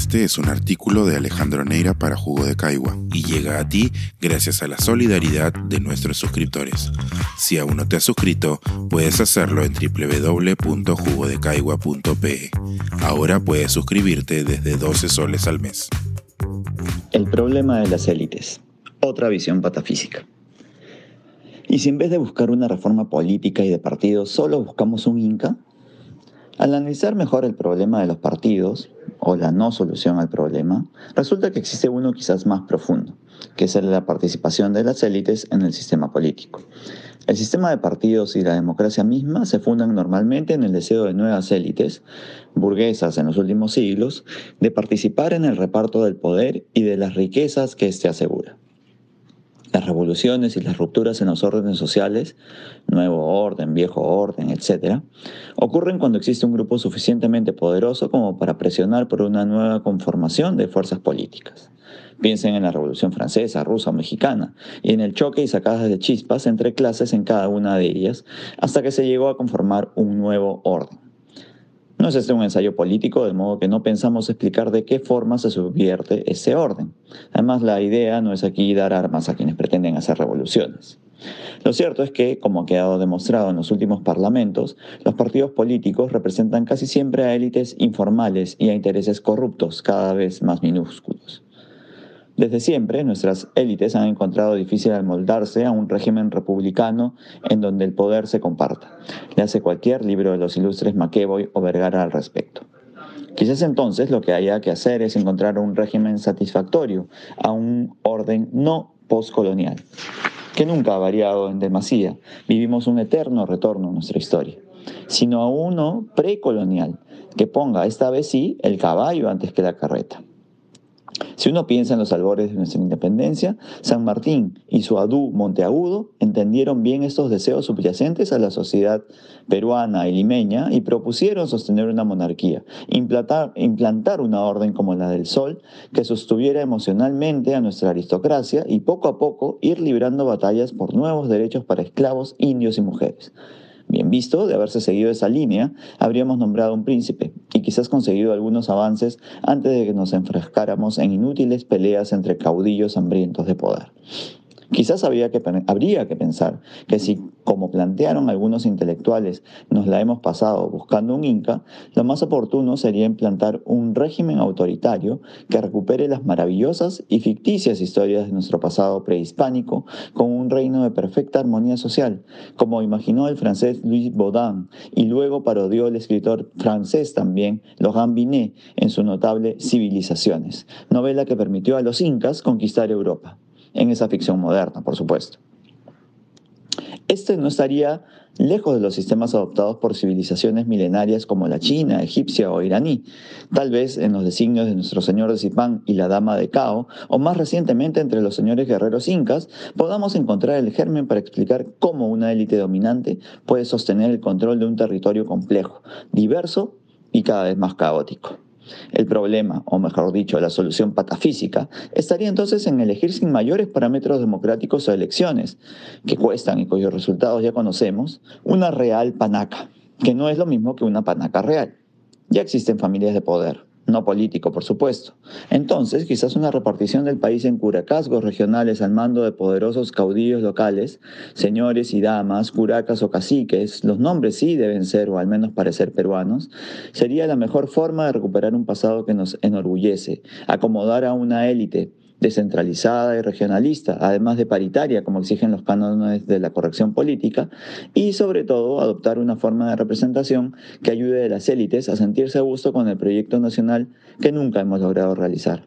Este es un artículo de Alejandro Neira para Jugo de Caigua y llega a ti gracias a la solidaridad de nuestros suscriptores. Si aún no te has suscrito, puedes hacerlo en www.jugodecaigua.pe. Ahora puedes suscribirte desde 12 soles al mes. El problema de las élites. Otra visión patafísica. Y si en vez de buscar una reforma política y de partidos solo buscamos un Inca, al analizar mejor el problema de los partidos, o la no solución al problema, resulta que existe uno quizás más profundo, que es la participación de las élites en el sistema político. El sistema de partidos y la democracia misma se fundan normalmente en el deseo de nuevas élites, burguesas en los últimos siglos, de participar en el reparto del poder y de las riquezas que éste asegura. Las revoluciones y las rupturas en los órdenes sociales, nuevo orden, viejo orden, etc., ocurren cuando existe un grupo suficientemente poderoso como para presionar por una nueva conformación de fuerzas políticas. Piensen en la Revolución Francesa, Rusa o Mexicana, y en el choque y sacadas de chispas entre clases en cada una de ellas, hasta que se llegó a conformar un nuevo orden. No es este un ensayo político, de modo que no pensamos explicar de qué forma se subvierte ese orden. Además, la idea no es aquí dar armas a quienes pretenden hacer revoluciones. Lo cierto es que, como ha quedado demostrado en los últimos parlamentos, los partidos políticos representan casi siempre a élites informales y a intereses corruptos cada vez más minúsculos. Desde siempre, nuestras élites han encontrado difícil amoldarse a un régimen republicano en donde el poder se comparta. Le hace cualquier libro de los ilustres McEvoy o Vergara al respecto. Quizás entonces lo que haya que hacer es encontrar un régimen satisfactorio a un orden no postcolonial, que nunca ha variado en demasía. Vivimos un eterno retorno a nuestra historia, sino a uno precolonial, que ponga esta vez sí el caballo antes que la carreta. Si uno piensa en los albores de nuestra independencia, San Martín y su adú Monteagudo entendieron bien estos deseos subyacentes a la sociedad peruana y limeña y propusieron sostener una monarquía, implantar, implantar una orden como la del Sol que sostuviera emocionalmente a nuestra aristocracia y poco a poco ir librando batallas por nuevos derechos para esclavos, indios y mujeres. Bien visto, de haberse seguido esa línea, habríamos nombrado un príncipe y quizás conseguido algunos avances antes de que nos enfrascáramos en inútiles peleas entre caudillos hambrientos de poder. Quizás habría que, habría que pensar que si, como plantearon algunos intelectuales, nos la hemos pasado buscando un Inca, lo más oportuno sería implantar un régimen autoritario que recupere las maravillosas y ficticias historias de nuestro pasado prehispánico con un reino de perfecta armonía social, como imaginó el francés Louis Baudin y luego parodió el escritor francés también, Laurent Binet, en su notable Civilizaciones, novela que permitió a los incas conquistar Europa en esa ficción moderna, por supuesto. Este no estaría lejos de los sistemas adoptados por civilizaciones milenarias como la china, egipcia o iraní, tal vez en los designios de nuestro señor de Zipán y la dama de Cao, o más recientemente entre los señores guerreros incas, podamos encontrar el germen para explicar cómo una élite dominante puede sostener el control de un territorio complejo, diverso y cada vez más caótico. El problema, o mejor dicho, la solución patafísica, estaría entonces en elegir sin mayores parámetros democráticos o elecciones, que cuestan y cuyos resultados ya conocemos, una real panaca, que no es lo mismo que una panaca real. Ya existen familias de poder, no político, por supuesto. Entonces, quizás una repartición del país en curacasgos regionales al mando de poderosos caudillos locales, señores y damas, curacas o caciques, los nombres sí deben ser o al menos parecer peruanos, sería la mejor forma de recuperar un pasado que nos enorgullece, acomodar a una élite descentralizada y regionalista, además de paritaria, como exigen los cánones de la corrección política, y sobre todo adoptar una forma de representación que ayude a las élites a sentirse a gusto con el proyecto nacional que nunca hemos logrado realizar.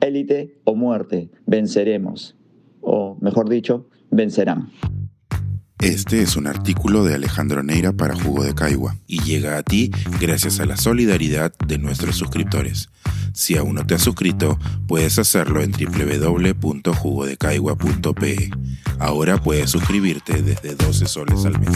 Élite o muerte, venceremos, o mejor dicho, vencerán. Este es un artículo de Alejandro Neira para Jugo de Caigua y llega a ti gracias a la solidaridad de nuestros suscriptores. Si aún no te has suscrito, puedes hacerlo en www.jugodecaigua.pe. Ahora puedes suscribirte desde 12 soles al mes.